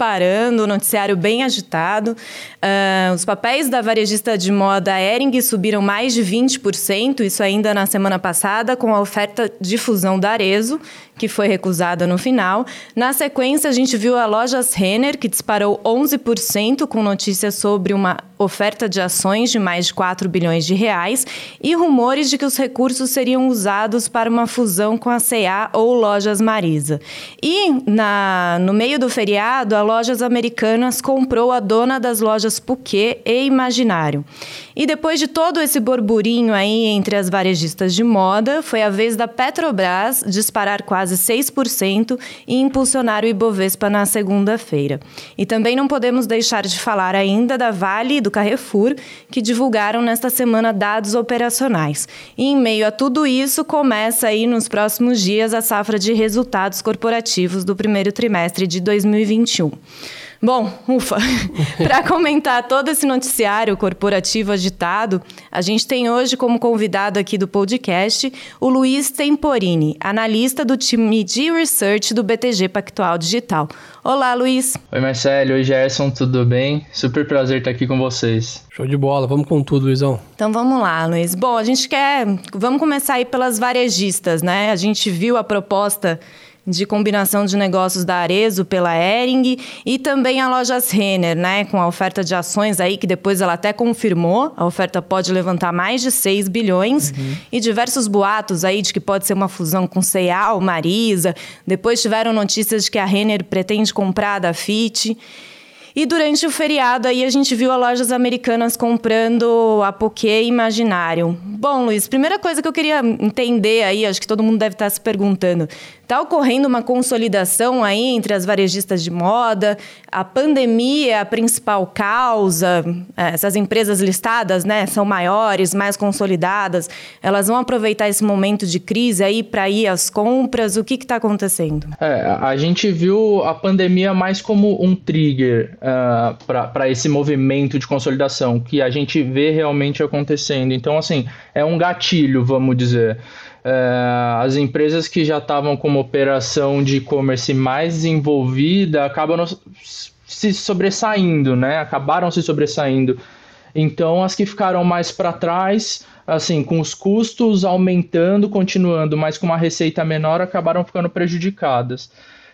disparando, noticiário bem agitado. Uh, os papéis da varejista de moda Ering subiram mais de 20%, isso ainda na semana passada, com a oferta de fusão da Arezo, que foi recusada no final. Na sequência, a gente viu a Lojas Renner, que disparou 11%, com notícias sobre uma oferta de ações de mais de 4 bilhões de reais e rumores de que os recursos seriam usados para uma fusão com a C&A ou Lojas Marisa. E na, no meio do feriado, a Lojas Americanas comprou a dona das lojas Puquê e Imaginário. E depois de todo esse burburinho aí entre as varejistas de moda, foi a vez da Petrobras disparar quase 6% e impulsionar o Ibovespa na segunda-feira. E também não podemos deixar de falar ainda da Vale e do Carrefour, que divulgaram nesta semana dados operacionais. E em meio a tudo isso, começa aí nos próximos dias a safra de resultados corporativos do primeiro trimestre de 2021. Bom, ufa, para comentar todo esse noticiário corporativo agitado, a gente tem hoje como convidado aqui do podcast o Luiz Temporini, analista do time de research do BTG Pactual Digital. Olá, Luiz. Oi, Marcelo. Oi, Gerson. Tudo bem? Super prazer estar aqui com vocês. Show de bola. Vamos com tudo, Luizão. Então vamos lá, Luiz. Bom, a gente quer. Vamos começar aí pelas varejistas, né? A gente viu a proposta de combinação de negócios da Arezo pela Ering e também a Lojas Renner, né, com a oferta de ações aí que depois ela até confirmou, a oferta pode levantar mais de 6 bilhões uhum. e diversos boatos aí de que pode ser uma fusão com ou Marisa. Depois tiveram notícias de que a Renner pretende comprar da Fit. E durante o feriado aí a gente viu a lojas americanas comprando a Poké Imaginário. Bom, Luiz, primeira coisa que eu queria entender aí, acho que todo mundo deve estar se perguntando. Está ocorrendo uma consolidação aí entre as varejistas de moda? A pandemia é a principal causa? É, essas empresas listadas, né, são maiores, mais consolidadas. Elas vão aproveitar esse momento de crise aí para ir às compras? O que está acontecendo? É, a gente viu a pandemia mais como um trigger uh, para esse movimento de consolidação que a gente vê realmente acontecendo. Então, assim, é um gatilho, vamos dizer. É, as empresas que já estavam com uma operação de e-commerce mais desenvolvida acabam se sobressaindo, né? Acabaram se sobressaindo. Então, as que ficaram mais para trás, assim, com os custos aumentando, continuando, mas com uma receita menor, acabaram ficando prejudicadas.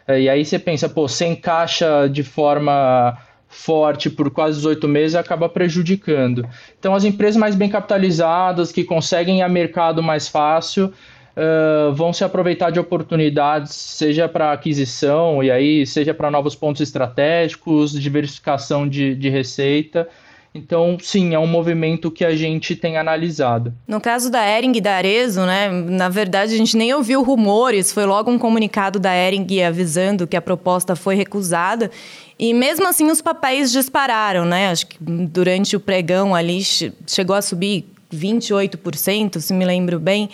É, e aí você pensa, pô, sem caixa de forma forte por quase 18 meses acaba prejudicando. Então, as empresas mais bem capitalizadas, que conseguem ir a mercado mais fácil, uh, vão se aproveitar de oportunidades, seja para aquisição, e aí seja para novos pontos estratégicos, diversificação de, de receita. Então, sim, é um movimento que a gente tem analisado. No caso da Ering e da Arezo, né, na verdade a gente nem ouviu rumores, foi logo um comunicado da Ering avisando que a proposta foi recusada. E mesmo assim os papéis dispararam, né? Acho que durante o pregão ali chegou a subir 28%, se me lembro bem.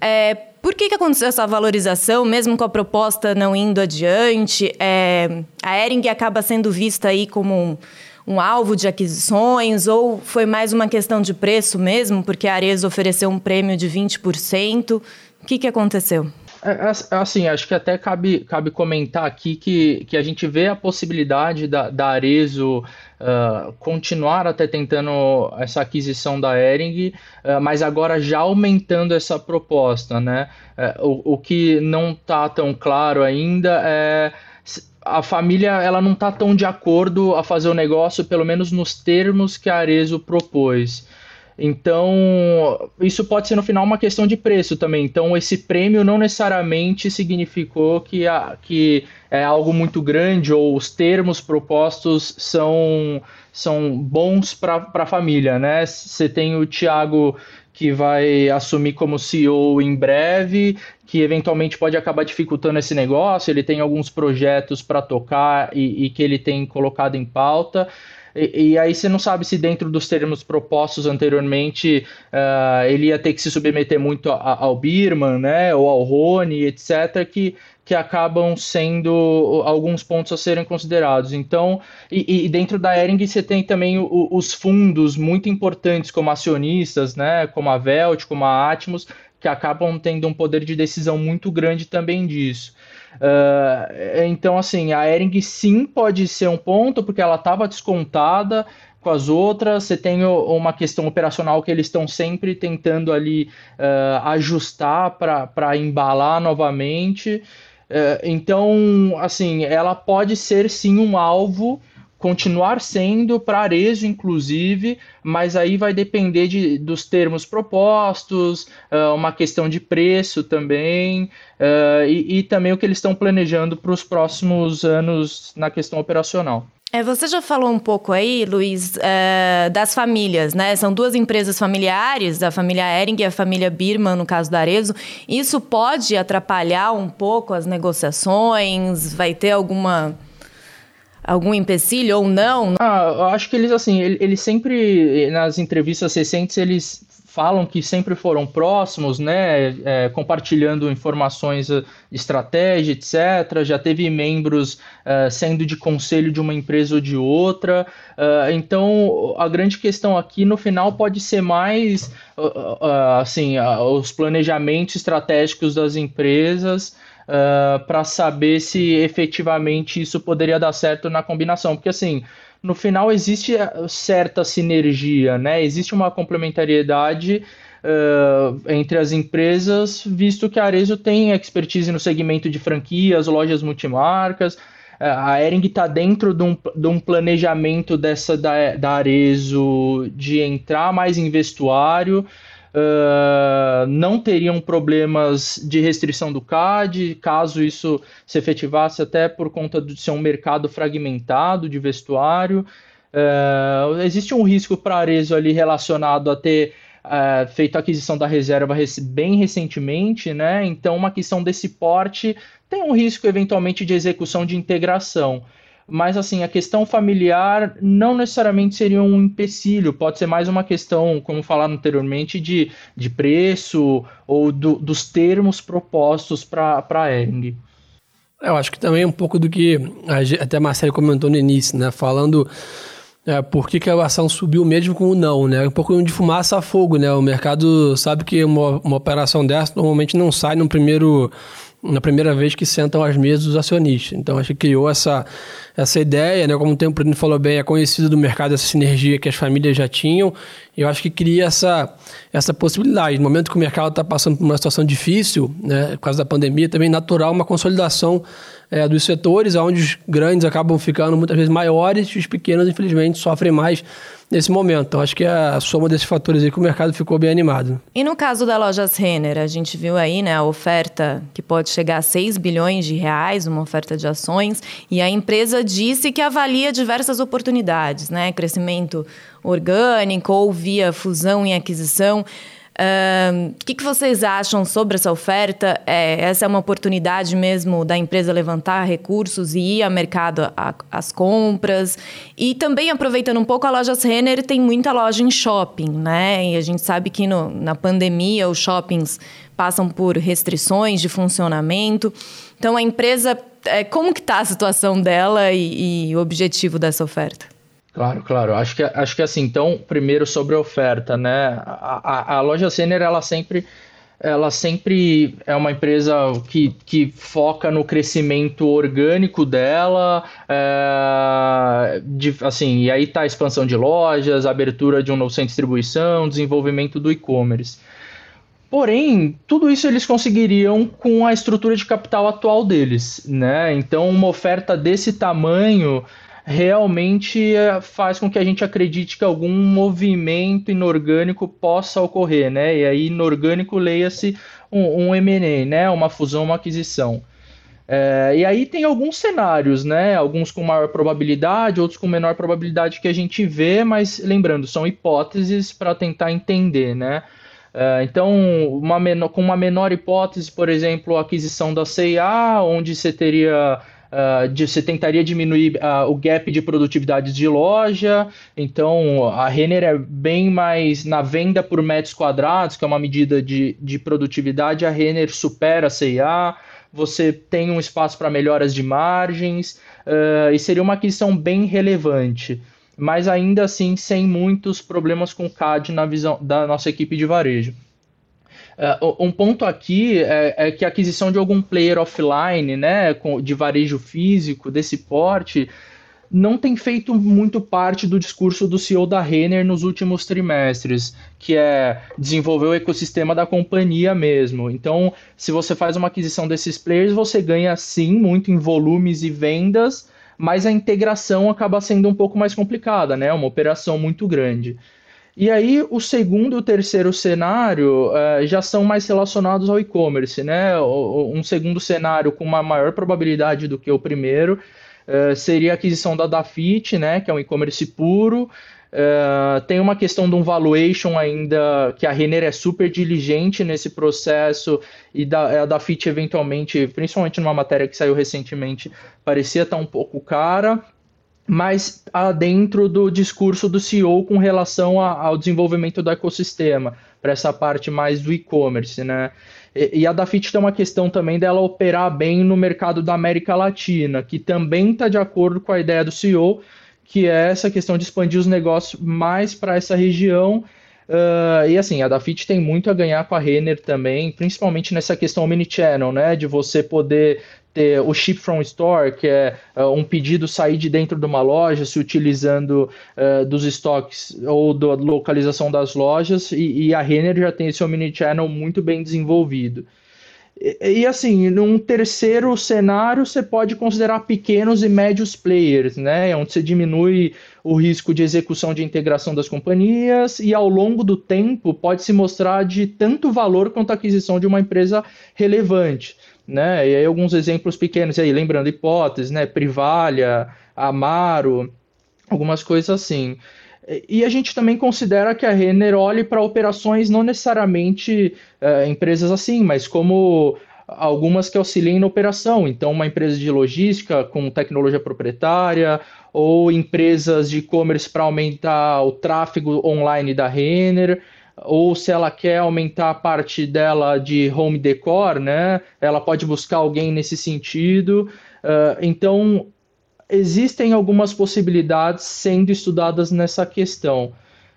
É, por que, que aconteceu essa valorização, mesmo com a proposta não indo adiante? É, a Ering acaba sendo vista aí como um, um, alvo de aquisições ou foi mais uma questão de preço mesmo, porque a Ares ofereceu um prêmio de 20%? O que, que aconteceu? É, é, é, assim, acho que até cabe, cabe comentar aqui que, que a gente vê a possibilidade da, da Arezo uh, continuar até tentando essa aquisição da Ering, uh, mas agora já aumentando essa proposta, né? Uh, o, o que não está tão claro ainda é a família ela não está tão de acordo a fazer o negócio, pelo menos nos termos que a Arezo propôs. Então, isso pode ser no final uma questão de preço também. Então, esse prêmio não necessariamente significou que, a, que é algo muito grande ou os termos propostos são, são bons para a família, né? Você tem o Thiago que vai assumir como CEO em breve, que eventualmente pode acabar dificultando esse negócio. Ele tem alguns projetos para tocar e, e que ele tem colocado em pauta. E, e, aí você não sabe se dentro dos termos propostos anteriormente uh, ele ia ter que se submeter muito a, ao Birman, né, ou ao Rony, etc., que, que acabam sendo alguns pontos a serem considerados. Então, e, e dentro da Ering você tem também o, os fundos muito importantes como acionistas, né, como a Velt, como a Atmos, que acabam tendo um poder de decisão muito grande também disso. Uh, então, assim, a Ering sim pode ser um ponto, porque ela estava descontada com as outras. Você tem uma questão operacional que eles estão sempre tentando ali uh, ajustar para embalar novamente. Uh, então, assim, ela pode ser sim um alvo continuar sendo para Arezo, inclusive, mas aí vai depender de, dos termos propostos, uh, uma questão de preço também, uh, e, e, também o que eles estão planejando para os próximos anos na questão operacional. É, você já falou um pouco aí, Luiz, é, das famílias, né? São duas empresas familiares, a família Ering e a família Birman, no caso da Arezo. Isso pode atrapalhar um pouco as negociações? Vai ter alguma algum empecilho ou não? Ah, eu acho que eles, assim, eles sempre, nas entrevistas recentes, eles falam que sempre foram próximos, né, é, compartilhando informações, eh, estratégia, etc. Já teve membros uh, sendo de conselho de uma empresa ou de outra. Uh, então, a grande questão aqui no final pode ser mais, assim, os planejamentos estratégicos das empresas para saber se efetivamente isso poderia dar certo na combinação. Porque assim, no final existe certa sinergia, né? Existe uma complementariedade uh, entre as empresas, visto que a Arezo tem expertise no segmento de franquias, lojas multimarcas. A Ering está dentro de um, de um, planejamento dessa da, da Arezo de entrar mais em vestuário, uh, não teriam problemas de restrição do CAD, caso isso se efetivasse até por conta de ser um mercado fragmentado de vestuário. Uh, existe um risco para Arezo ali relacionado a ter uh, feito a aquisição da reserva bem recentemente, né? Então, uma questão desse porte tem um risco eventualmente de execução de integração mas assim, a questão familiar não necessariamente seria um empecilho, pode ser mais uma questão, como falaram anteriormente, de, de preço ou do, dos termos propostos para a Ering. Eu acho que também um pouco do que a, até a Marcelo comentou no início, né? Falando é, por que, que, a ação subiu mesmo com o não, né? Um pouco de fumaça a fogo, né? O mercado sabe que uma, uma operação dessa normalmente não sai no primeiro na primeira vez que sentam às mesas os acionistas. Então, acho que criou essa, essa ideia, né? como o Tempo falou bem, é conhecido do mercado essa sinergia que as famílias já tinham, e eu acho que cria essa, essa possibilidade. No momento que o mercado está passando por uma situação difícil, né? por causa da pandemia, também natural uma consolidação é, dos setores, onde os grandes acabam ficando muitas vezes maiores e os pequenos, infelizmente, sofrem mais nesse momento. Então, acho que a soma desses fatores aí que o mercado ficou bem animado. E no caso da Lojas Renner, a gente viu aí né, a oferta que pode chegar a 6 bilhões de reais, uma oferta de ações, e a empresa disse que avalia diversas oportunidades, né? Crescimento orgânico ou via fusão e aquisição. O que, que, vocês acham sobre essa oferta? É, essa é uma oportunidade mesmo da empresa levantar recursos e ir ao mercado às compras? E também, aproveitando um pouco, a Lojas Renner tem muita loja em shopping, né? E a gente sabe que no, na pandemia os shoppings passam por restrições de funcionamento. Então, a empresa, é, como que está a situação dela e, e o objetivo dessa oferta? Claro, claro. Acho que, acho que assim, então, primeiro sobre a oferta, né? A, a, a loja Senner, ela sempre, ela sempre é uma empresa que, que foca no crescimento orgânico dela, é, de, assim, e aí tá a expansão de lojas, abertura de um novo centro de distribuição, desenvolvimento do e-commerce. Porém, tudo isso eles conseguiriam com a estrutura de capital atual deles, né? Então, uma oferta desse tamanho realmente eh, faz com que a gente acredite que algum movimento inorgânico possa ocorrer, né? E aí, inorgânico, leia-se um, um né? Uma fusão, uma aquisição. É, e aí tem alguns cenários, né? Alguns com maior probabilidade, outros com menor probabilidade que a gente vê, mas lembrando, são hipóteses para tentar entender, né? É, então, uma menor, com uma menor hipótese, por exemplo, a aquisição da CIA, onde você teria Uh, de, você tentaria diminuir uh, o gap de produtividade de loja. Então, a Renner é bem mais na venda por metros quadrados, que é uma medida de, de produtividade. A Renner supera a CIA. Você tem um espaço para melhoras de margens uh, e seria uma aquisição bem relevante. Mas ainda assim, sem muitos problemas com CAD na visão da nossa equipe de varejo. Uh, um ponto aqui é, é, que a aquisição de algum player offline, né, de varejo físico desse porte, não tem feito muito parte do discurso do CEO da Renner nos últimos trimestres, que é desenvolver o ecossistema da companhia mesmo. Então, se você faz uma aquisição desses players, você ganha sim muito em volumes e vendas, mas a integração acaba sendo um pouco mais complicada, né? Uma operação muito grande. E aí, o segundo e o terceiro cenário uh, já são mais relacionados ao e-commerce, né? Um segundo cenário com uma maior probabilidade do que o primeiro uh, seria a aquisição da Dafit, né, que é um e-commerce puro. Uh, tem uma questão de um valuation ainda que a Renner é super diligente nesse processo e da, a Dafit eventualmente, principalmente numa matéria que saiu recentemente, parecia estar um pouco cara mas dentro do discurso do CEO com relação a, ao desenvolvimento do ecossistema, para essa parte mais do e-commerce, né? E, a Dafit tem uma questão também dela operar bem no mercado da América Latina, que também está de acordo com a ideia do CEO, que é essa questão de expandir os negócios mais para essa região. Uh, e assim, a Dafit tem muito a ganhar com a Renner também, principalmente nessa questão omnichannel, né? De você poder ter o ship from store, que é uh, um pedido sair de dentro de uma loja, se utilizando uh, dos estoques ou da localização das lojas, e, e a Renner já tem esse omnichannel muito bem desenvolvido. E, e, assim, num terceiro cenário, você pode considerar pequenos e médios players, né? Onde você diminui o risco de execução de integração das companhias e ao longo do tempo pode se mostrar de tanto valor quanto a aquisição de uma empresa relevante né? E aí alguns exemplos pequenos aí, lembrando hipóteses, né? Privalha, Amaro, algumas coisas assim. E a gente também considera que a Renner olhe para operações não necessariamente uh, empresas assim, mas como algumas que auxiliem na operação. Então, uma empresa de logística com tecnologia proprietária, ou empresas de e-commerce para aumentar o tráfego online da Renner ou se ela quer aumentar a parte dela de home decor, né? Ela pode buscar alguém nesse sentido. Uh, então, existem algumas possibilidades sendo estudadas nessa questão.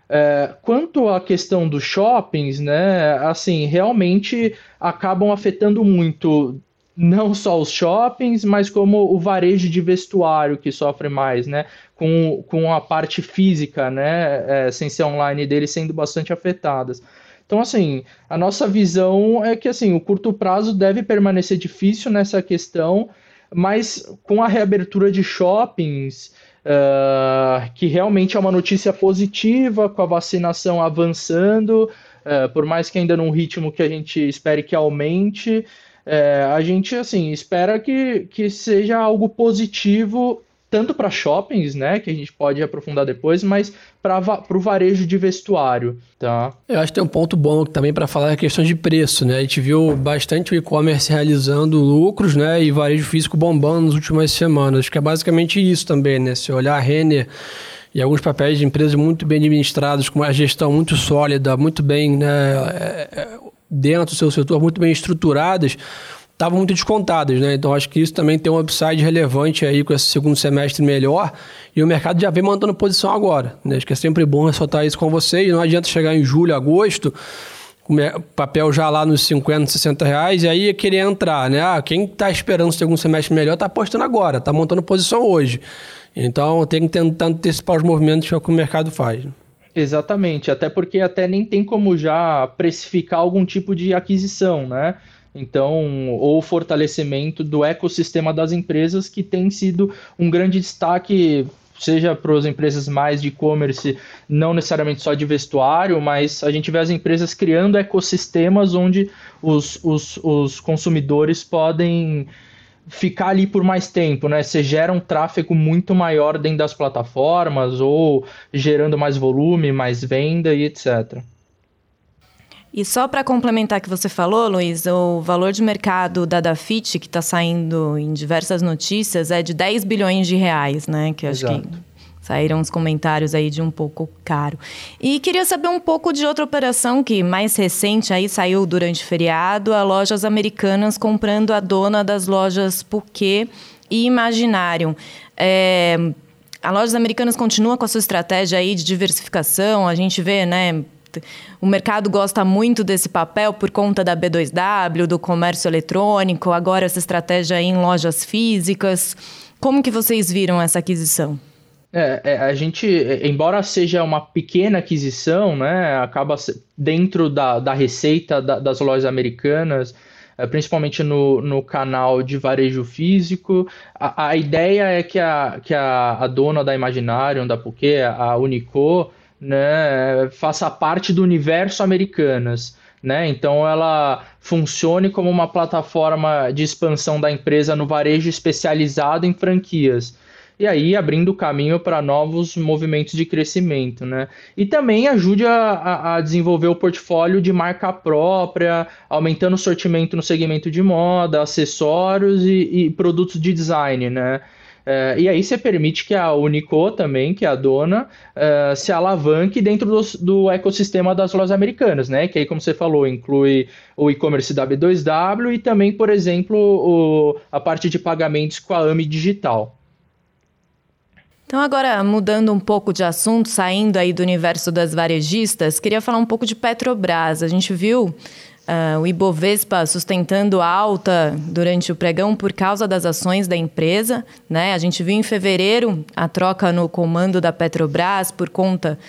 Uh, quanto à questão dos shoppings, né? Assim, realmente acabam afetando muito não só os shoppings, mas como o varejo de vestuário que sofre mais, né? Com, com a parte física, né? É, sem ser online dele sendo bastante afetadas. Então, assim, a nossa visão é que assim, o curto prazo deve permanecer difícil nessa questão, mas com a reabertura de shoppings, uh, que realmente é uma notícia positiva, com a vacinação avançando, uh, por mais que ainda num ritmo que a gente espere que aumente, é, a gente assim espera que, que seja algo positivo tanto para shoppings, né, que a gente pode aprofundar depois, mas para o varejo de vestuário, tá? Eu acho que tem um ponto bom também para falar a questão de preço, né? A gente viu bastante o e-commerce realizando lucros, né, e varejo físico bombando nas últimas semanas. Acho que é basicamente isso também, né? Se olhar a Renner e alguns papéis de empresas muito bem administrados, com uma gestão muito sólida, muito bem, né, é, é, dentro do seu setor muito bem estruturadas, estavam muito descontadas, né? Então acho que isso também tem um upside relevante aí com esse segundo semestre melhor e o mercado já vem mantendo posição agora, né? Acho que é sempre bom ressaltar isso com vocês, não adianta chegar em julho, agosto, o papel já lá nos 50, 60 reais, e aí querer entrar, né? Ah, quem está esperando o segundo semestre melhor está apostando agora, está montando posição hoje. Então tem que tentar antecipar os movimentos que, é o, que o mercado faz. Exatamente, até porque até nem tem como já precificar algum tipo de aquisição, né? Então, ou fortalecimento do ecossistema das empresas, que tem sido um grande destaque, seja para as empresas mais de e-commerce, não necessariamente só de vestuário, mas a gente vê as empresas criando ecossistemas onde os, os, os consumidores podem ficar ali por mais tempo, né? Você gera um tráfego muito maior dentro das plataformas ou gerando mais volume, mais venda e etc. E só para complementar o que você falou, Luiz, o valor de mercado da Dafit, que está saindo em diversas notícias, é de 10 bilhões de reais, né? Que acho Exato. que Saíram os comentários aí de um pouco caro. E queria saber um pouco de outra operação que mais recente aí saiu durante o feriado, a Lojas Americanas comprando a dona das lojas Puquê e Imaginário. É, a Lojas Americanas continua com a sua estratégia aí de diversificação. A gente vê, né, o mercado gosta muito desse papel por conta da B2W, do comércio eletrônico, agora essa estratégia em lojas físicas. Como que vocês viram essa aquisição? É, é, a gente, embora seja uma pequena aquisição, né, acaba dentro da, da receita da, das lojas americanas, é, principalmente no, no canal de varejo físico. A, a ideia é que a, que a, a dona da Imaginarium, da Puquê, a Unico, né, faça parte do universo Americanas. Né? Então ela funcione como uma plataforma de expansão da empresa no varejo especializado em franquias e aí abrindo caminho para novos movimentos de crescimento, né? E também ajude a, a, desenvolver o portfólio de marca própria, aumentando o sortimento no segmento de moda, acessórios e, e produtos de design, né? É, e aí você permite que a Unico também, que é a dona, é, se alavanque dentro do, do, ecossistema das lojas americanas, né? Que aí, como você falou, inclui o e-commerce da B2W e também, por exemplo, o, a parte de pagamentos com a AMI Digital. Então, agora mudando um pouco de assunto, saindo aí do universo das varejistas, queria falar um pouco de Petrobras. A gente viu uh, o Ibovespa sustentando alta durante o pregão por causa das ações da empresa. Né? A gente viu em fevereiro a troca no comando da Petrobras por conta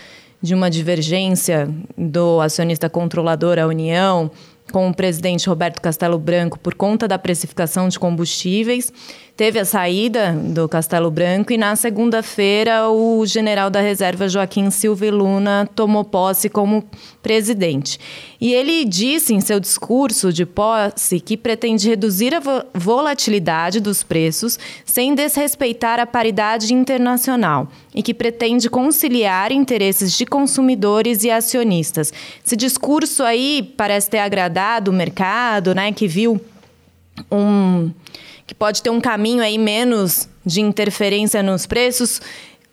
de uma divergência do acionista controlador, a União, com o presidente Roberto Castelo Branco por conta da precificação de combustíveis. Teve a saída do Castelo Branco e na segunda-feira o general da reserva Joaquim Silva Luna tomou posse como presidente. E ele disse em seu discurso de posse que pretende reduzir a volatilidade dos preços sem desrespeitar a paridade internacional e que pretende conciliar interesses de consumidores e acionistas. Esse discurso aí parece ter agradado o mercado, né, que viu um que pode ter um caminho aí menos de interferência nos preços.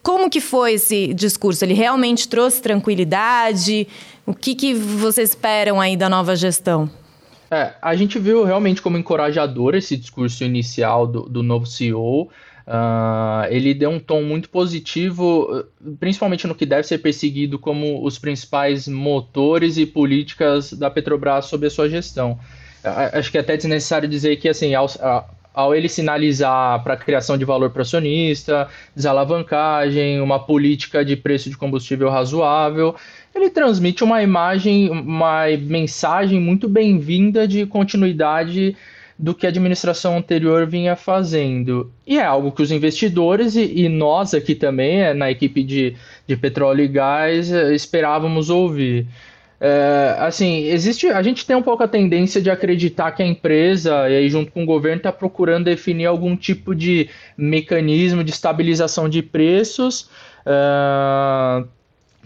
Como que foi esse discurso? Ele realmente trouxe tranquilidade? O que, que vocês esperam aí da nova gestão? É, a gente viu realmente como encorajador esse discurso inicial do, do novo CEO. Uh, ele deu um tom muito positivo, principalmente no que deve ser perseguido como os principais motores e políticas da Petrobras sob a sua gestão. Acho que é até desnecessário dizer que assim, ao, ao ele sinalizar para a criação de valor para acionista, desalavancagem, uma política de preço de combustível razoável, ele transmite uma imagem, uma mensagem muito bem-vinda de continuidade do que a administração anterior vinha fazendo. E é algo que os investidores e, e nós aqui também, é, na equipe de, de petróleo e gás, é, esperávamos ouvir. É, assim, existe. A gente tem um pouco a tendência de acreditar que a empresa, e aí junto com o governo, está procurando definir algum tipo de mecanismo de estabilização de preços. Uh,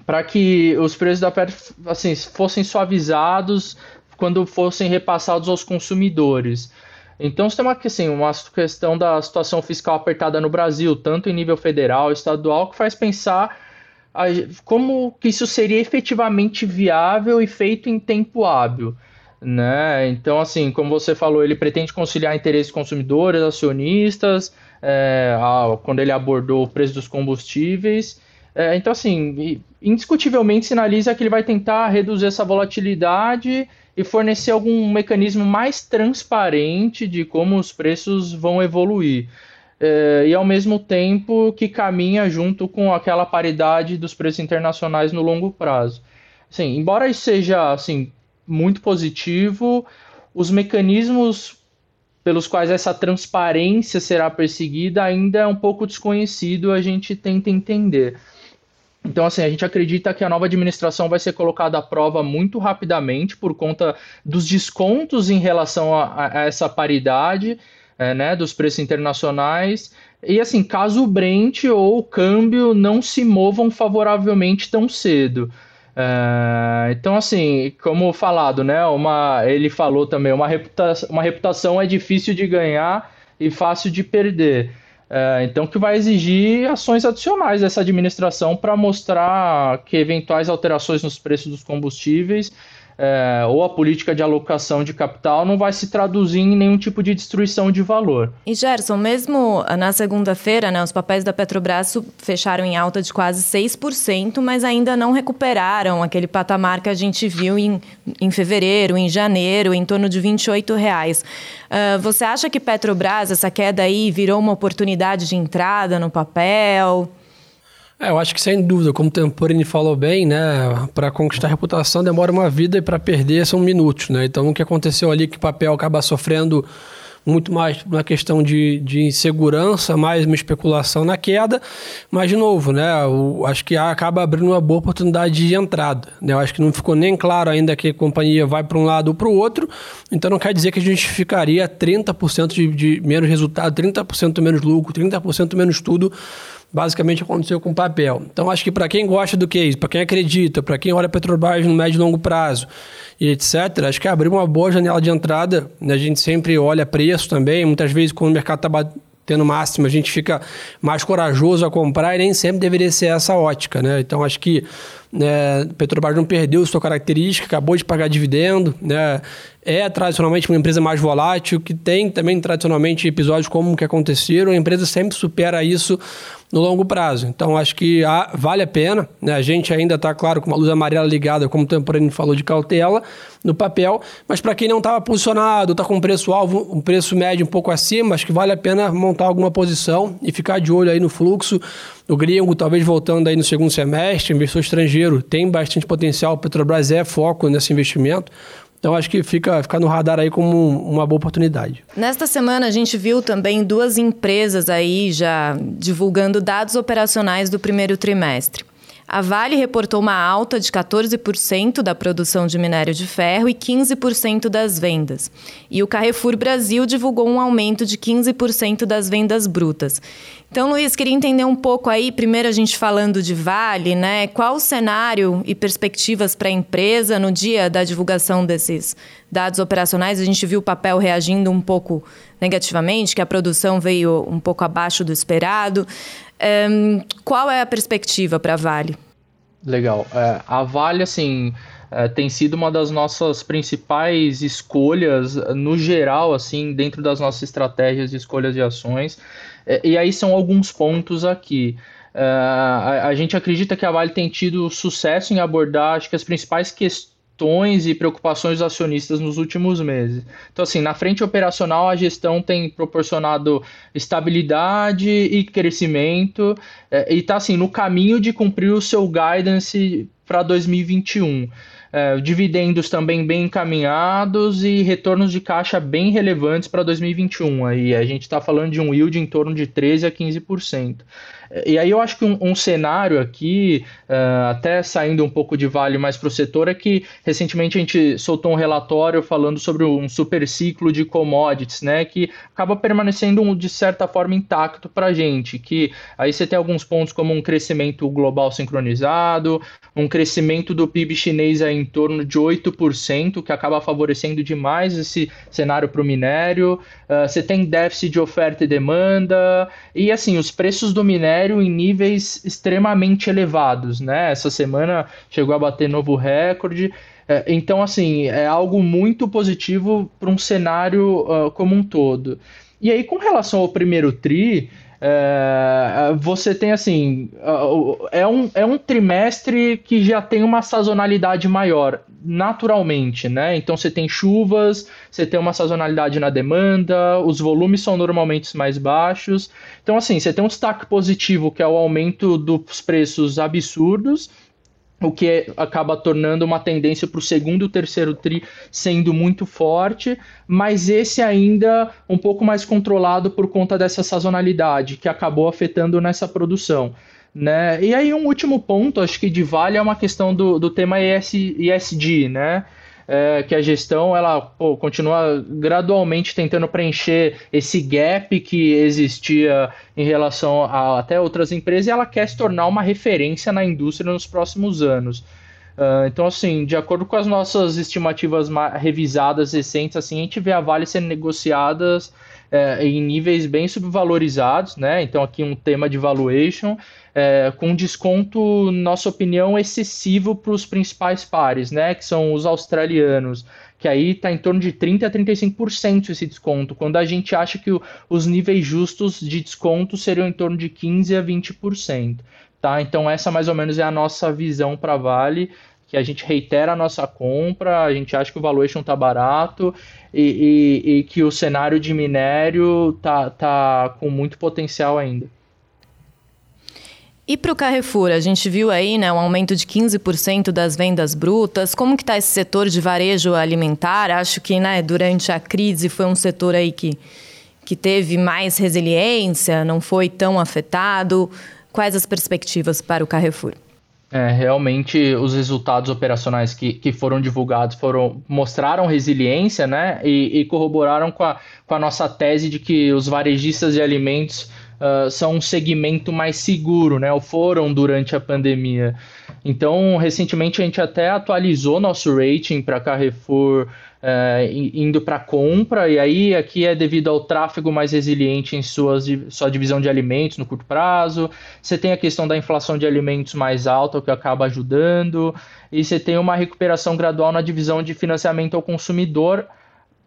para que os preços da Petro assim, fossem suavizados quando fossem repassados aos consumidores. Então, você tem uma, assim, uma questão da situação fiscal apertada no Brasil, tanto em nível federal, estadual, que faz pensar como que isso seria efetivamente viável e feito em tempo hábil. Né? Então, assim, como você falou, ele pretende conciliar interesses consumidores, acionistas, é, quando ele abordou o preço dos combustíveis. É, então, assim, indiscutivelmente sinaliza que ele vai tentar reduzir essa volatilidade e fornecer algum mecanismo mais transparente de como os preços vão evoluir é, e ao mesmo tempo que caminha junto com aquela paridade dos preços internacionais no longo prazo. Assim, embora isso seja assim, muito positivo, os mecanismos pelos quais essa transparência será perseguida ainda é um pouco desconhecido, a gente tenta entender. Então, assim, a gente acredita que a nova administração vai ser colocada à prova muito rapidamente por conta dos descontos em relação a, a essa paridade é, né, dos preços internacionais. E assim, caso o Brent ou o câmbio não se movam favoravelmente tão cedo. É, então, assim, como falado, né, uma, ele falou também, uma reputação, uma reputação é difícil de ganhar e fácil de perder. É, então, que vai exigir ações adicionais dessa administração para mostrar que eventuais alterações nos preços dos combustíveis é, ou a política de alocação de capital não vai se traduzir em nenhum tipo de destruição de valor. E Gerson, mesmo na segunda-feira, né, os papéis da Petrobras fecharam em alta de quase 6%, mas ainda não recuperaram aquele patamar que a gente viu em, em fevereiro, em janeiro, em torno de 28 reais. Uh, você acha que Petrobras, essa queda aí, virou uma oportunidade de entrada no papel? É, eu acho que sem dúvida, como o Temporini falou bem, né, para conquistar reputação demora uma vida e para perder são minutos, né? Então o que aconteceu ali que o papel acaba sofrendo muito mais na questão de, de insegurança, mais uma especulação na queda, mas de novo, né, acho que acaba abrindo uma boa oportunidade de entrada, né? Eu acho que não ficou nem claro ainda que a companhia vai para um lado ou para o outro, então não quer dizer que a gente ficaria 30% de, de menos resultado, 30% menos lucro, 30% menos tudo basicamente aconteceu com papel. Então acho que para quem gosta do case, para quem acredita, para quem olha Petrobras no médio e longo prazo e etc, acho que abriu uma boa janela de entrada. Né? A gente sempre olha preço também, muitas vezes quando o mercado está tendo máximo, a gente fica mais corajoso a comprar e nem sempre deveria ser essa ótica, né? Então acho que né, Petrobras não perdeu sua característica, acabou de pagar dividendo, né? É tradicionalmente uma empresa mais volátil, que tem também tradicionalmente episódios como o que aconteceram, a empresa sempre supera isso no longo prazo. Então, acho que há, vale a pena. Né? A gente ainda está, claro, com uma luz amarela ligada, como o Temporani falou, de cautela no papel, mas para quem não estava posicionado, está com um preço-alvo, um preço médio um pouco acima, acho que vale a pena montar alguma posição e ficar de olho aí no fluxo. O gringo, talvez voltando aí no segundo semestre, investidor estrangeiro tem bastante potencial, Petrobras é foco nesse investimento. Então acho que fica, fica no radar aí como uma boa oportunidade. Nesta semana a gente viu também duas empresas aí já divulgando dados operacionais do primeiro trimestre. A Vale reportou uma alta de 14% da produção de minério de ferro e 15% das vendas. E o Carrefour Brasil divulgou um aumento de 15% das vendas brutas. Então, Luiz, queria entender um pouco aí, primeiro a gente falando de Vale, né? Qual o cenário e perspectivas para a empresa no dia da divulgação desses dados operacionais? A gente viu o papel reagindo um pouco negativamente, que a produção veio um pouco abaixo do esperado. Um, qual é a perspectiva para a Vale? Legal. É, a Vale, assim, é, tem sido uma das nossas principais escolhas, no geral, assim, dentro das nossas estratégias de escolhas de ações. É, e aí são alguns pontos aqui. É, a, a, gente acredita que a Vale tem tido sucesso em abordar, acho que as principais questões e preocupações dos acionistas nos últimos meses. Então, assim, na frente operacional, a gestão tem proporcionado estabilidade e crescimento é, e está, assim, no caminho de cumprir o seu guidance para 2021. É, dividendos também bem encaminhados e retornos de caixa bem relevantes para 2021. Aí a gente está falando de um yield em torno de 13 a 15%. E aí eu acho que um, um cenário aqui, uh, até saindo um pouco de vale mais para o setor, é que recentemente a gente soltou um relatório falando sobre um super ciclo de commodities, né? Que acaba permanecendo de certa forma intacto para a gente. Que aí você tem alguns pontos como um crescimento global sincronizado, um crescimento do PIB chinês em torno de 8%, que acaba favorecendo demais esse cenário para o minério. Uh, você tem déficit de oferta e demanda, e assim, os preços do minério minério em níveis extremamente elevados, né? Essa semana chegou a bater novo recorde. É, então, assim, é algo muito positivo para um cenário uh, como um todo. E aí, com relação ao primeiro TRI, é, você tem assim, é um, é um trimestre que já tem uma sazonalidade maior, naturalmente, né? Então você tem chuvas, você tem uma sazonalidade na demanda, os volumes são normalmente mais baixos. Então, assim, você tem um destaque positivo que é o aumento dos preços absurdos o que acaba tornando uma tendência para o segundo e terceiro tri sendo muito forte, mas esse ainda um pouco mais controlado por conta dessa sazonalidade que acabou afetando nessa produção. Né? E aí um último ponto, acho que de vale é uma questão do, do tema ES, ESG, né? é, que a gestão ela pô, continua gradualmente tentando preencher esse gap que existia em relação a até outras empresas e ela quer se tornar uma referência na indústria nos próximos anos. Uh, então, assim, de acordo com as nossas estimativas revisadas recentes, assim, a gente vê a Vale sendo negociadas é, em níveis bem subvalorizados, né? Então aqui um tema de valuation, é, com desconto, nossa opinião, excessivo para os principais pares, né? Que são os australianos, que aí está em torno de 30% a 35% esse desconto, quando a gente acha que o, os níveis justos de desconto seriam em torno de 15% a 20%. Tá? Então essa mais ou menos é a nossa visão para Vale, que a gente reitera a nossa compra, a gente acha que o valuation está barato e, e, e, que o cenário de minério tá, tá com muito potencial ainda. E para o Carrefour, a gente viu aí né, um aumento de 15% das vendas brutas. Como que está esse setor de varejo alimentar? Acho que né, durante a crise foi um setor aí que, que teve mais resiliência, não foi tão afetado. Quais as perspectivas para o Carrefour? É, realmente os resultados operacionais que, que foram divulgados foram mostraram resiliência né, e, e corroboraram com a, com a nossa tese de que os varejistas de alimentos uh, são um segmento mais seguro, né, ou foram durante a pandemia. Então, recentemente a gente até atualizou nosso rating para Carrefour é, indo para compra, e aí aqui é devido ao tráfego mais resiliente em suas, sua divisão de alimentos no curto prazo, você tem a questão da inflação de alimentos mais alta, o que acaba ajudando, e você tem uma recuperação gradual na divisão de financiamento ao consumidor,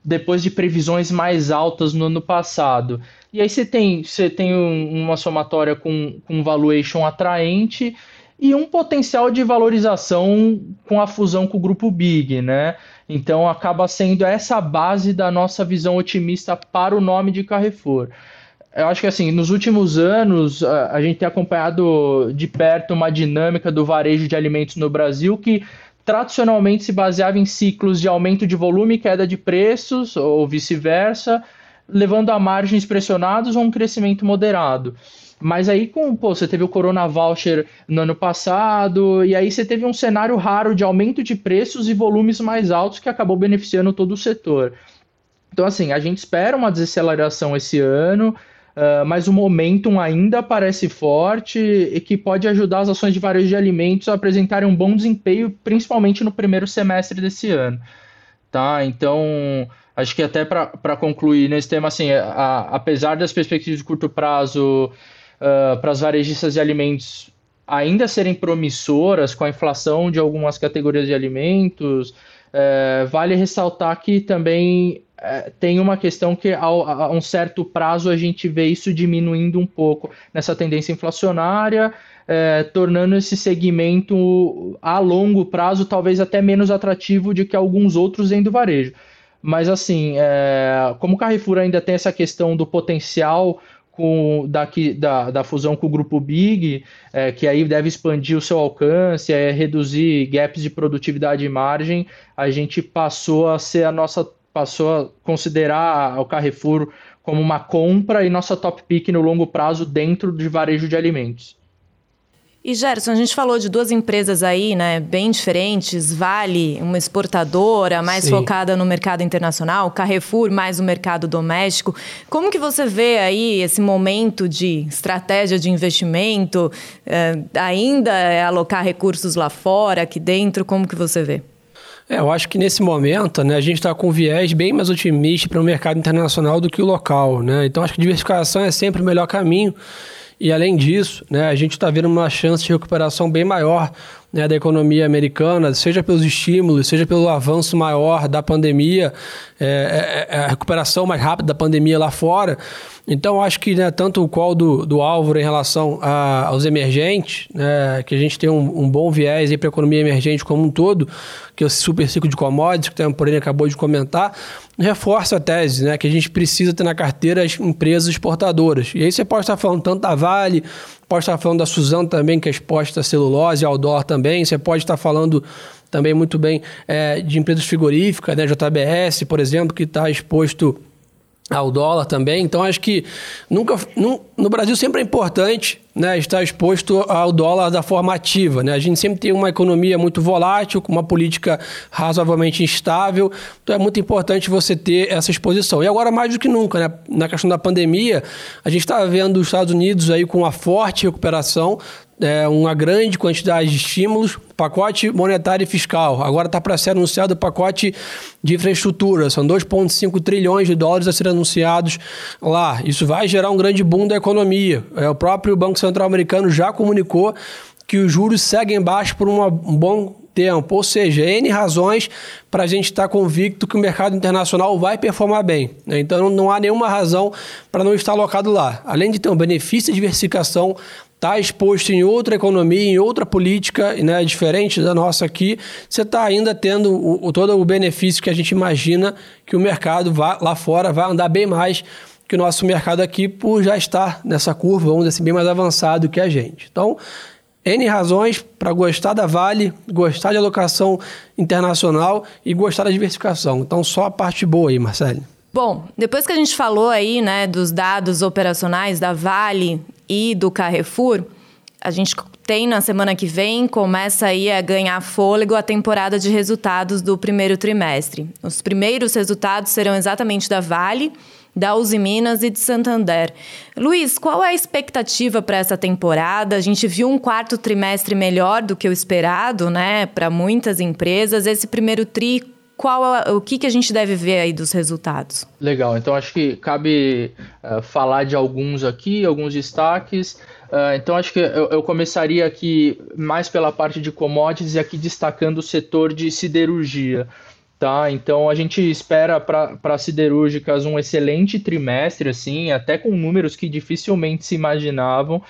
depois de previsões mais altas no ano passado. E aí você tem, você tem um, uma somatória com, com valuation atraente e um potencial de valorização com a fusão com o grupo Big, né? Então acaba sendo essa base da nossa visão otimista para o nome de Carrefour. Eu acho que assim, nos últimos anos a, gente tem acompanhado de perto uma dinâmica do varejo de alimentos no Brasil que tradicionalmente se baseava em ciclos de aumento de volume e queda de preços, ou vice-versa, levando a margens pressionados ou um crescimento moderado. Mas aí, com, pô, você teve o Corona Voucher no ano passado, e aí você teve um cenário raro de aumento de preços e volumes mais altos que acabou beneficiando todo o setor. Então, assim, a gente espera uma desaceleração esse ano, uh, mas o momentum ainda parece forte e que pode ajudar as ações de varejo de alimentos a apresentarem um bom desempenho, principalmente no primeiro semestre desse ano. Tá? Então, acho que até para concluir nesse tema, assim, a, apesar das perspectivas de curto prazo uh, para as varejistas de alimentos ainda serem promissoras com a inflação de algumas categorias de alimentos, uh, vale ressaltar que também uh, tem uma questão que a, a, um certo prazo a gente vê isso diminuindo um pouco nessa tendência inflacionária, é, tornando esse segmento a longo prazo talvez até menos atrativo do que alguns outros dentro do varejo. Mas assim, é, como o Carrefour ainda tem essa questão do potencial com, daqui, da, da fusão com o grupo Big, é, que aí deve expandir o seu alcance, é, reduzir gaps de produtividade e margem, a gente passou a ser a nossa, passou a considerar o Carrefour como uma compra e nossa top pick no longo prazo dentro de varejo de alimentos. E Gerson, a gente falou de duas empresas aí, né, bem diferentes. Vale, uma exportadora mais Sim. focada no mercado internacional, Carrefour mais no mercado doméstico. Como que você vê aí esse momento de estratégia de investimento? É, ainda é alocar recursos lá fora, aqui dentro? Como que você vê? É, eu acho que nesse momento, né, a gente está com um viés bem mais otimista para o mercado internacional do que o local, né? Então acho que diversificação é sempre o melhor caminho. E além disso, né, a gente está vendo uma chance de recuperação bem maior né, da economia americana, seja pelos estímulos, seja pelo avanço maior da pandemia, é, é, é a recuperação mais rápida da pandemia lá fora. Então, acho que né, tanto o call do, do Álvaro em relação a, aos emergentes, né, que a gente tem um, um bom viés para a economia emergente como um todo, que é o super ciclo de commodities, que o Temporene acabou de comentar, reforça a tese né, que a gente precisa ter na carteira as empresas exportadoras. E aí você pode estar falando tanto da Vale, pode estar falando da Suzano também, que é exposta a celulose, outdoor também, você pode estar falando também muito bem é, de empresas frigoríficas, né, JBS, por exemplo, que está exposto ao dólar também. Então, acho que nunca no, no Brasil sempre é importante né, está exposto ao dólar da forma ativa. Né? A gente sempre tem uma economia muito volátil, com uma política razoavelmente instável, então é muito importante você ter essa exposição. E agora, mais do que nunca, né? na questão da pandemia, a gente está vendo os Estados Unidos aí com uma forte recuperação, é, uma grande quantidade de estímulos, pacote monetário e fiscal. Agora está para ser anunciado o pacote de infraestrutura, são 2,5 trilhões de dólares a serem anunciados lá. Isso vai gerar um grande boom da economia. É, o próprio Banco Central americano já comunicou que os juros seguem baixos por um bom tempo. Ou seja, N razões para a gente estar tá convicto que o mercado internacional vai performar bem. Né? Então não há nenhuma razão para não estar alocado lá. Além de ter um benefício de diversificação está exposto em outra economia, em outra política, né, diferente da nossa aqui, você está ainda tendo o, o, todo o benefício que a gente imagina que o mercado vá, lá fora vai andar bem mais que o nosso mercado aqui, por já estar nessa curva, vamos dizer assim, bem mais avançado que a gente. Então, N razões para gostar da Vale, gostar de alocação internacional e gostar da diversificação. Então, só a parte boa aí, Marcelo. Bom, depois que a gente falou aí, né, dos dados operacionais da Vale e do Carrefour, a gente tem na semana que vem, começa aí a ganhar fôlego a temporada de resultados do primeiro trimestre. Os primeiros resultados serão exatamente da Vale, da Uzi Minas e de Santander. Luiz, qual é a expectativa para essa temporada? A gente viu um quarto trimestre melhor do que o esperado, né, para muitas empresas. Esse primeiro tri qual o que, que a gente deve ver aí dos resultados? Legal, então acho que cabe uh, falar de alguns aqui, alguns destaques. Uh, então acho que eu, eu, começaria aqui mais pela parte de commodities e aqui destacando o setor de siderurgia. Tá, então a gente espera para siderúrgicas um excelente trimestre, assim, até com números que dificilmente se imaginavam.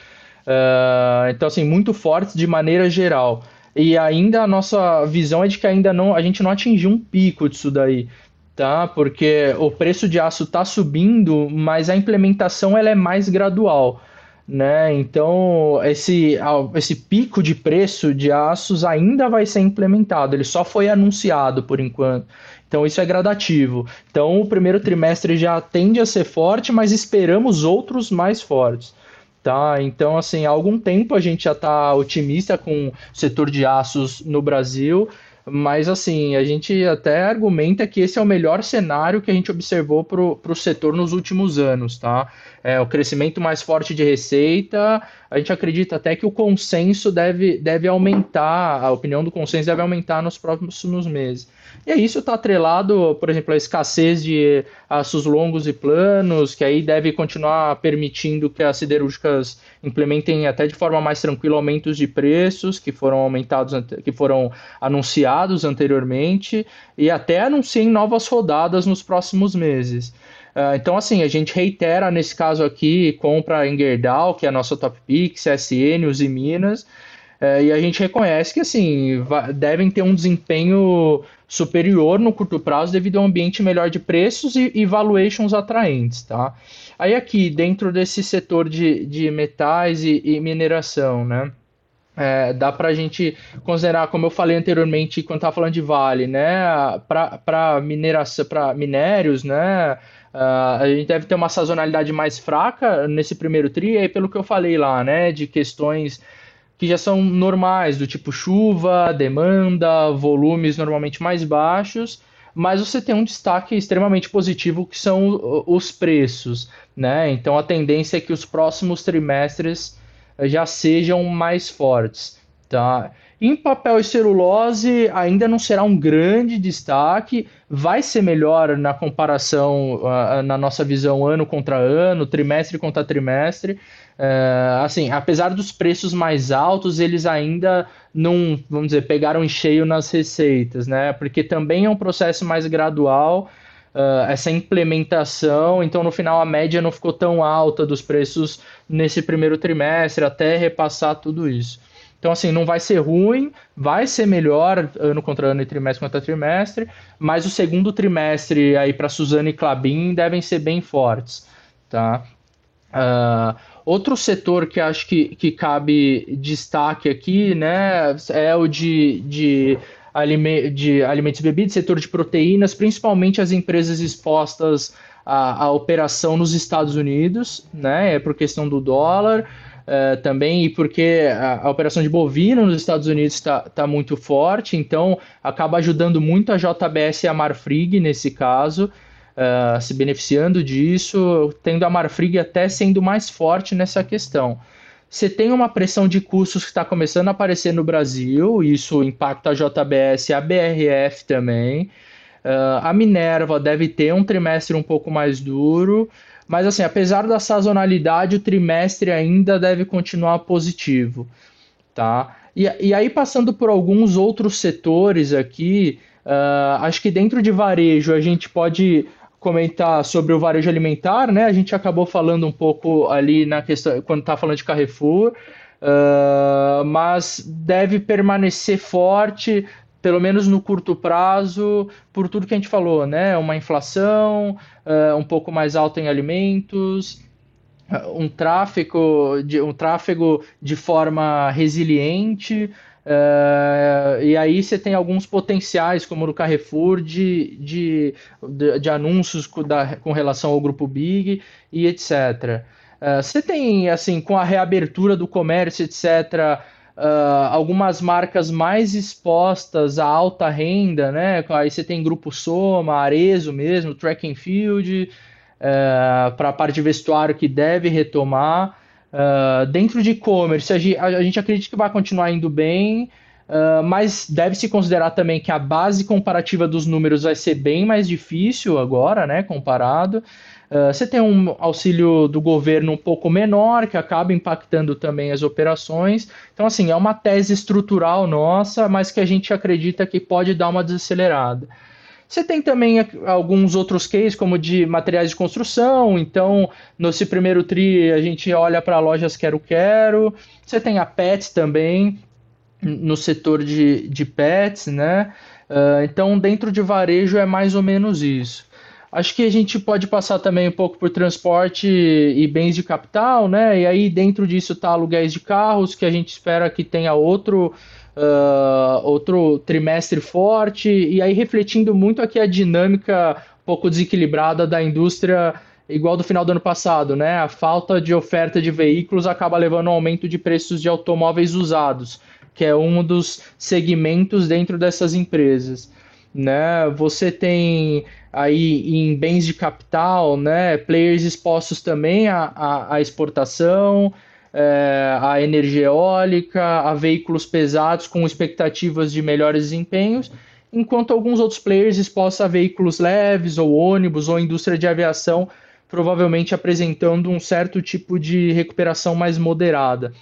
Uh, então, assim, muito fortes de maneira geral. E ainda a nossa visão é de que ainda não a gente não atingiu um pico disso daí, tá? Porque o preço de aço está subindo, mas a implementação ela é mais gradual, né? Então esse, esse pico de preço de aços ainda vai ser implementado, ele só foi anunciado por enquanto. Então isso é gradativo. Então o primeiro trimestre já tende a ser forte, mas esperamos outros mais fortes. Tá, então assim, há algum tempo a gente já está otimista com o setor de aços no Brasil, mas assim, a gente até argumenta que esse é o melhor cenário que a gente observou para o setor nos últimos anos, tá? É, o crescimento mais forte de receita, a gente acredita até que o consenso deve, deve aumentar, a opinião do consenso deve aumentar nos próximos meses. E isso está atrelado, por exemplo, à escassez de aços longos e planos, que aí deve continuar permitindo que as siderúrgicas implementem até de forma mais tranquila aumentos de preços que foram aumentados, que foram anunciados anteriormente, e até anunciem novas rodadas nos próximos meses. Uh, então, assim, a gente reitera nesse caso aqui, compra em Gerdau, que é a nossa top pick, CSN, os Minas, uh, e a gente reconhece que, assim, devem ter um desempenho superior no curto prazo devido a um ambiente melhor de preços e, e valuations atraentes, tá? Aí aqui, dentro desse setor de, de metais e, e mineração, né? É, dá para a gente considerar, como eu falei anteriormente, quando estava falando de Vale, né? Para mineração, para minérios, né? Uh, a gente deve ter uma sazonalidade mais fraca nesse primeiro tri, aí pelo que eu falei lá, né? De questões que já são normais, do tipo chuva, demanda, volumes normalmente mais baixos, mas você tem um destaque extremamente positivo que são os preços, né? Então a tendência é que os próximos trimestres já sejam mais fortes, tá? Em papel e celulose ainda não será um grande destaque, vai ser melhor na comparação, uh, na nossa visão ano contra ano, trimestre contra trimestre, Uh, assim, apesar dos preços mais altos, eles ainda não, vamos dizer, pegaram em cheio nas receitas, né? Porque também é um processo mais gradual, uh, essa implementação, então no final a média não ficou tão alta dos preços nesse primeiro trimestre, até repassar tudo isso. Então, assim, não vai ser ruim, vai ser melhor ano contra ano e trimestre contra trimestre, mas o segundo trimestre aí para Suzano e Clabin devem ser bem fortes, tá? Uh, Outro setor que acho que, que cabe destaque aqui, né, é o de, de, alime, de alimentos e bebidas, setor de proteínas, principalmente as empresas expostas à, à operação nos Estados Unidos, né, é por questão do dólar. uh, também, e porque a, a, operação de bovino nos Estados Unidos está tá muito forte, então acaba ajudando muito a JBS e a Marfrig nesse caso, uh, se beneficiando disso, tendo a Marfrig até sendo mais forte nessa questão. Você tem uma pressão de custos que está começando a aparecer no Brasil, isso impacta a JBS a BRF também. Uh, a Minerva deve ter um trimestre um pouco mais duro. Mas assim, apesar da sazonalidade, o trimestre ainda deve continuar positivo, tá? E, e aí passando por alguns outros setores aqui, uh, acho que dentro de varejo a gente pode comentar sobre o varejo alimentar, né? A gente acabou falando um pouco ali na questão quando está falando de Carrefour, uh, mas deve permanecer forte pelo menos no curto prazo, por tudo que a gente falou, né? Uma inflação uh, um pouco mais alta em alimentos, uh, um tráfego de, um tráfego de forma resiliente. Uh, e aí você tem alguns potenciais, como no Carrefour, de, de, de, de anúncios com, da, com relação ao grupo Big e etc. você tem, assim, com a reabertura do comércio, etc., Uh, algumas marcas mais expostas à alta renda, né? Aí você tem Grupo Soma, Arezo mesmo, Track and Field, uh, para a parte de vestuário que deve retomar. Uh, dentro de e-commerce, a, a, gente acredita que vai continuar indo bem, mas deve se considerar também que a base comparativa dos números vai ser bem mais difícil agora, né? Comparado. Ah, você tem um auxílio do governo um pouco menor, que acaba impactando também as operações. Então, assim, é uma tese estrutural nossa, mas que a gente acredita que pode dar uma desacelerada. Você tem também alguns outros cases, como de materiais de construção. Então, nesse primeiro TRI, a gente olha para lojas Quero Quero. Você tem a Pets também, no setor de, de pets, né? Uh, então, dentro de varejo é mais ou menos isso. Acho que a gente pode passar também um pouco por transporte e bens de capital, né? E aí dentro disso está aluguéis de carros, que a gente espera que tenha outro, uh, outro trimestre forte. E aí refletindo muito aqui a dinâmica um pouco desequilibrada da indústria, igual do final do ano passado, né? A falta de oferta de veículos acaba levando ao aumento de preços de automóveis usados, que é um dos segmentos dentro dessas empresas. Né? Você tem aí em bens de capital, né, players expostos também à, à, à exportação, é, à energia eólica, a veículos pesados com expectativas de melhores desempenhos, enquanto alguns outros players expostos a veículos leves ou ônibus ou indústria de aviação, provavelmente apresentando um certo tipo de recuperação mais moderada.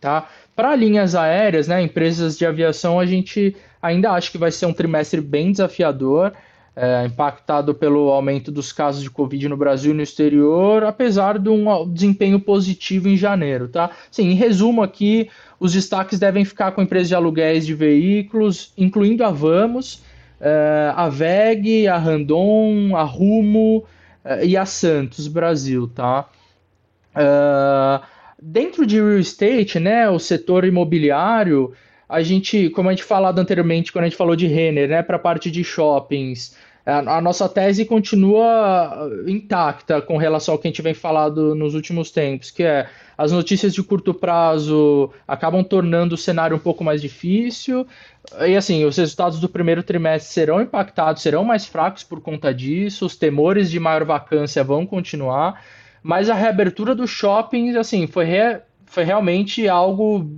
Tá? Para linhas aéreas, né, empresas de aviação, a gente ainda acha que vai ser um trimestre bem desafiador é, impactado pelo aumento dos casos de Covid no Brasil e no exterior, apesar de um desempenho positivo em janeiro, tá? Sim, em resumo aqui, os destaques devem ficar com empresas de aluguéis de veículos, incluindo a Vamos, é, a VEG, a Randon, a Rumo é, e a Santos Brasil, tá? É, dentro de real estate, né, o setor imobiliário, a gente, como a gente falado anteriormente, quando a gente falou de Renner, né, para a parte de shoppings, a, a, nossa tese continua intacta com relação ao que a gente vem falado nos últimos tempos, que é as notícias de curto prazo acabam tornando o cenário um pouco mais difícil. E assim, os resultados do primeiro trimestre serão impactados, serão mais fracos por conta disso, os temores de maior vacância vão continuar, mas a reabertura dos shoppings, assim, foi, re, foi realmente algo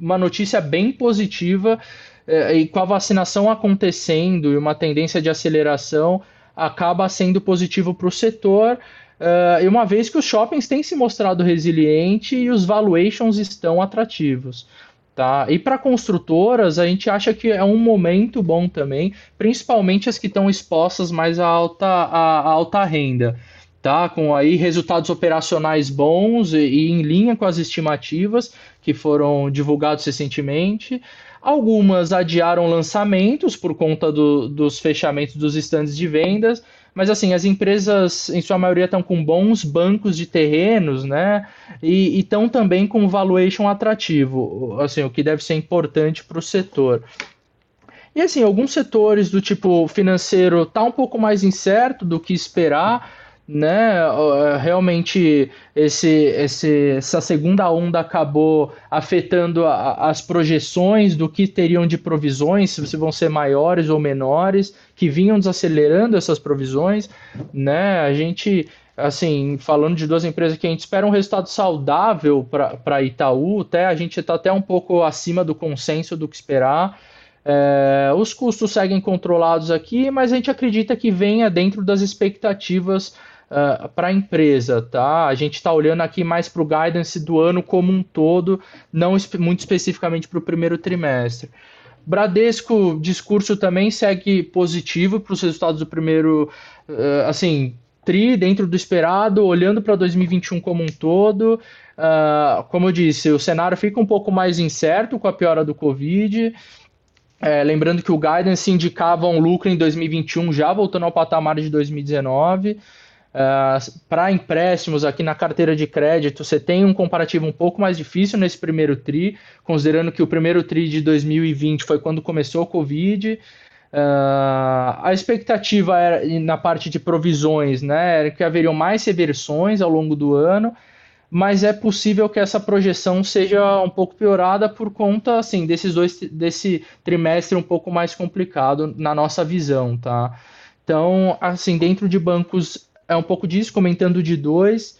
uma notícia bem positiva é, e com a vacinação acontecendo e uma tendência de aceleração acaba sendo positivo para o setor. Uh, e uma vez que os shoppings têm se mostrado resilientes e os valuations estão atrativos. Tá? E para construtoras, a gente acha que é um momento bom também, principalmente as que estão expostas mais à alta, à alta renda tá? Com aí resultados operacionais bons e, e, em linha com as estimativas que foram divulgados recentemente. Algumas adiaram lançamentos por conta do, dos fechamentos dos estandes de vendas, mas assim, as empresas, em sua maioria, estão com bons bancos de terrenos, né? E estão também com valuation atrativo, assim, o que deve ser importante para o setor. E assim, alguns setores do tipo financeiro tá um pouco mais incerto do que esperar, né? Realmente esse, esse, essa segunda onda acabou afetando a, as projeções do que teriam de provisões, se vão ser maiores ou menores, que vinham desacelerando essas provisões, né? A gente assim, falando de duas empresas que a gente espera um resultado saudável para Itaú, até a gente está até um pouco acima do consenso do que esperar. É, os custos seguem controlados aqui, mas a gente acredita que venha dentro das expectativas uh, para a empresa, tá? A gente está olhando aqui mais para o guidance do ano como um todo, não muito especificamente para o primeiro trimestre. Bradesco, discurso também segue positivo para os resultados do primeiro, uh, assim, tri dentro do esperado, olhando para 2021 como um todo. Uh, como eu disse, o cenário fica um pouco mais incerto com a piora do Covid. É, lembrando que o guidance indicava um lucro em 2021 já voltando ao patamar de 2019. Uh, Para empréstimos aqui na carteira de crédito, você tem um comparativo um pouco mais difícil nesse primeiro TRI, considerando que o primeiro TRI de 2020 foi quando começou o Covid. Uh, a expectativa era, na parte de provisões né, era que haveriam mais reversões ao longo do ano mas é possível que essa projeção seja um pouco piorada por conta assim desses dois desse trimestre um pouco mais complicado na nossa visão, tá? Então, assim, dentro de bancos é um pouco disso, comentando de dois.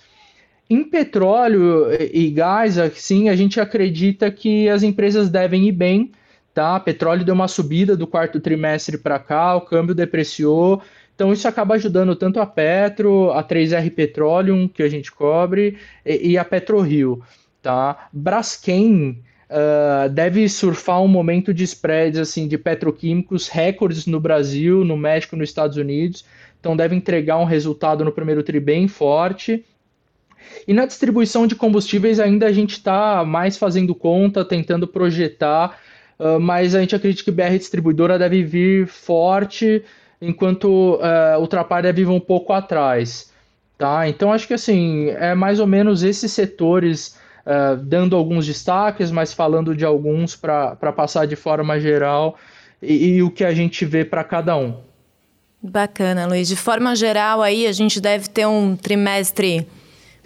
Em petróleo e gás, assim, a gente acredita que as empresas devem ir bem, tá? Petróleo deu uma subida do quarto trimestre para cá, o câmbio depreciou, então isso acaba ajudando tanto a Petro, a 3R Petroleum, que a gente cobre, e, e a PetroRio. Tá? Braskem uh, deve surfar um momento de spreads assim, de petroquímicos recordes no Brasil, no México nos Estados Unidos. Então deve entregar um resultado no primeiro tri bem forte. E na distribuição de combustíveis ainda a gente está mais fazendo conta, tentando projetar, uh, mas a gente acredita que BR Distribuidora deve vir forte, enquanto uh, o Trapalha vive um pouco atrás. Tá? Então acho que assim, é mais ou menos esses setores uh, dando alguns destaques, mas falando de alguns para passar de forma geral e, e o que a gente vê para cada um. Bacana, Luiz. De forma geral, aí a gente deve ter um trimestre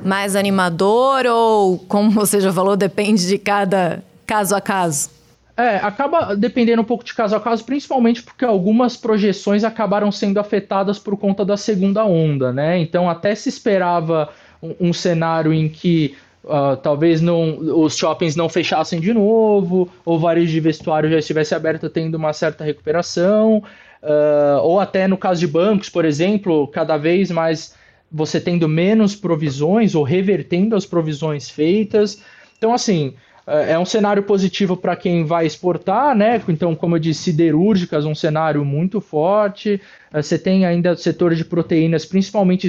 mais animador ou, como você já falou, depende de cada caso a caso? É, acaba dependendo um pouco de caso a caso, principalmente porque algumas projeções acabaram sendo afetadas por conta da segunda onda, né? Então até se esperava um, um cenário em que uh, talvez não, os shoppings não fechassem de novo, ou varejo de vestuário já estivesse aberto tendo uma certa recuperação, uh, ou até no caso de bancos, por exemplo, cada vez mais você tendo menos provisões ou revertendo as provisões feitas. Então, assim, é, é um cenário positivo para quem vai exportar, né? Então, como eu disse, siderúrgicas, um cenário muito forte. É, você tem ainda o setor de proteínas, principalmente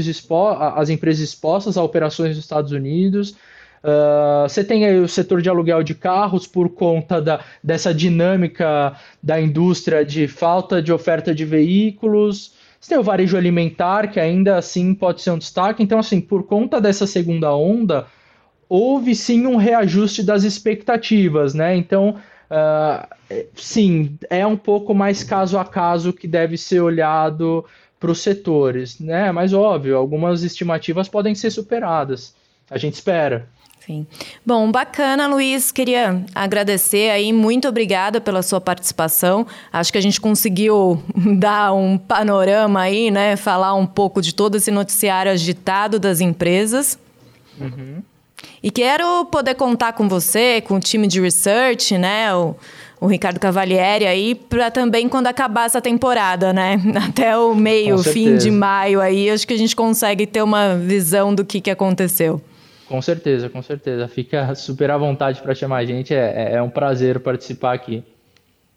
as empresas expostas a operações dos Estados Unidos. Uh, você tem aí o setor de aluguel de carros por conta da, dessa dinâmica da indústria de falta de oferta de veículos. Você tem o varejo alimentar, que ainda assim pode ser um destaque. Então, assim, por conta dessa segunda onda, houve sim um reajuste das expectativas, né? Então, uh, sim, é um pouco mais caso a caso que deve ser olhado para os setores, né? Mas óbvio, algumas estimativas podem ser superadas. A gente espera. Sim. Bom, bacana, Luiz. Queria agradecer aí, muito obrigada pela sua participação. Acho que a gente conseguiu dar um panorama aí, né? Falar um pouco de todo esse noticiário agitado das empresas. Uhum. E quero poder contar com você, com o time de research, né? O, o Ricardo Cavalieri aí, para também quando acabar essa temporada, né? Até o meio, fim de maio aí, acho que a gente consegue ter uma visão do que, que aconteceu. Com certeza, com certeza. Fica super à vontade para chamar a gente, é, é um prazer participar aqui.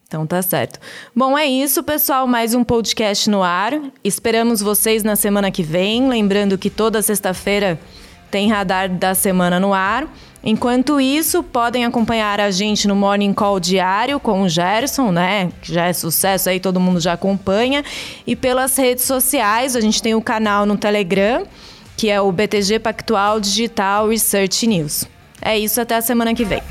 Então tá certo. Bom, é isso, pessoal. Mais um podcast no ar. Esperamos vocês na semana que vem. Lembrando que toda sexta-feira tem radar da semana no ar. Enquanto isso, podem acompanhar a gente no Morning Call diário com o Gerson, né? Que já é sucesso aí, todo mundo já acompanha. E pelas redes sociais, a gente tem o canal no Telegram, que é o BTG Pactual Digital Research News. É isso, até a semana que vem.